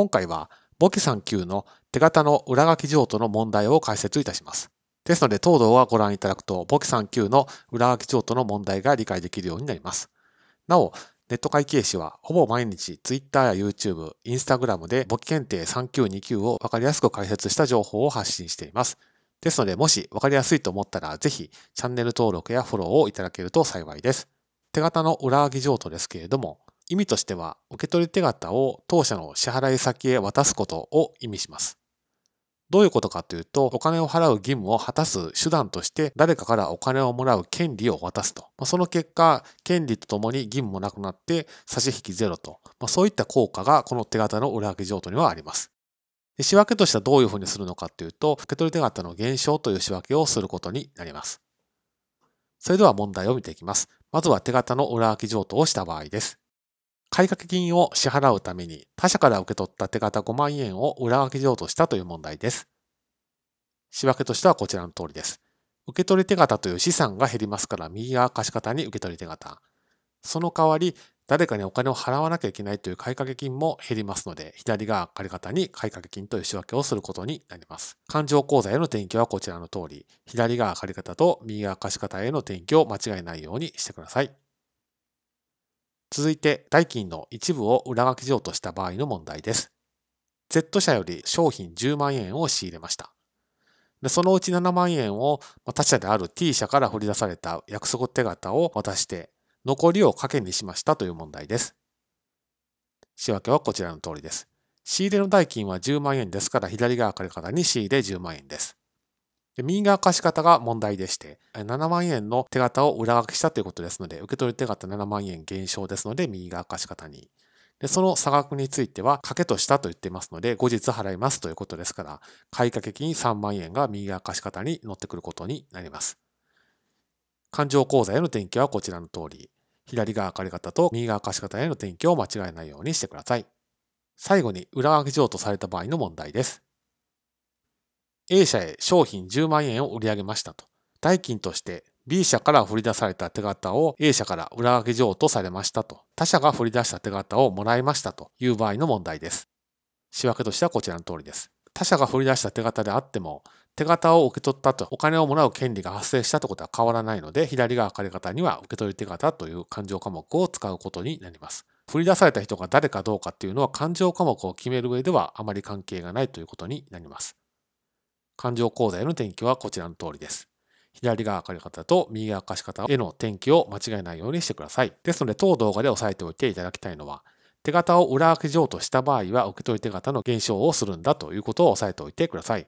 今回は簿記3級の手形の裏書き譲渡の問題を解説いたします。ですので、当動画をご覧いただくと、簿記3級の裏書き譲渡の問題が理解できるようになります。なお、ネット会計士はほぼ毎日 Twitter や YouTube、Instagram で簿記検定3級2級をわかりやすく解説した情報を発信しています。ですので、もしわかりやすいと思ったら、ぜひチャンネル登録やフォローをいただけると幸いです。手形の裏書き譲渡ですけれども、意味としては、受け取り手形を当社の支払い先へ渡すことを意味します。どういうことかというと、お金を払う義務を果たす手段として誰かからお金をもらう権利を渡すと。その結果、権利とともに義務もなくなって差し引きゼロと。そういった効果がこの手形の裏書き譲渡にはあります。仕分けとしてはどういうふうにするのかというと、受け取り手形の減少という仕分けをすることになります。それでは問題を見ていきます。まずは手形の裏書き譲渡をした場合です。買掛金を支払うために他社から受け取った手形5万円を裏書き譲渡したという問題です。仕分けとしてはこちらの通りです。受取手形という資産が減りますから右側貸方に受取手形。その代わり誰かにお金を払わなきゃいけないという買掛金も減りますので、左側借方に買掛金という仕分けをすることになります。勘定口座への転記はこちらの通り、左側借方と右側貸方への転記を間違えないようにしてください。続いて、代金の一部を裏書き譲渡した場合の問題です。Z 社より商品10万円を仕入れました。でそのうち7万円を他社である T 社から振り出された約束手形を渡して、残りを賭けにしましたという問題です。仕分けはこちらの通りです。仕入れの代金は10万円ですから左側借方に仕入れ10万円です。で右側貸方が問題でして、7万円の手形を裏書きしたということですので、受け取手形7万円減少ですので、右側貸方に。で、その差額については、掛けとしたと言っていますので、後日払いますということですから、買掛金3万円が右側貸方に乗ってくることになります。勘定口座への転記はこちらの通り、左側借方と右側貸方への転記を間違えないようにしてください。最後に裏書き譲渡された場合の問題です。A 社へ商品10万円を売り上げましたと。代金として B 社から振り出された手形を A 社から裏書き譲渡されましたと。他社が振り出した手形をもらいましたという場合の問題です。仕分けとしてはこちらの通りです。他社が振り出した手形であっても、手形を受け取ったとお金をもらう権利が発生したということは変わらないので、左側借り方には受け取り手形という勘定科目を使うことになります。振り出された人が誰かどうかっていうのは勘定科目を決める上ではあまり関係がないということになります。勘定口座への転記はこちらの通りです。左側借方と右側貸方への転記を間違えないようにしてください。ですので、当動画で押さえておいていただきたいのは、手形を裏書き上とした場合は受け取り手形の減少をするんだということを押さえておいてください。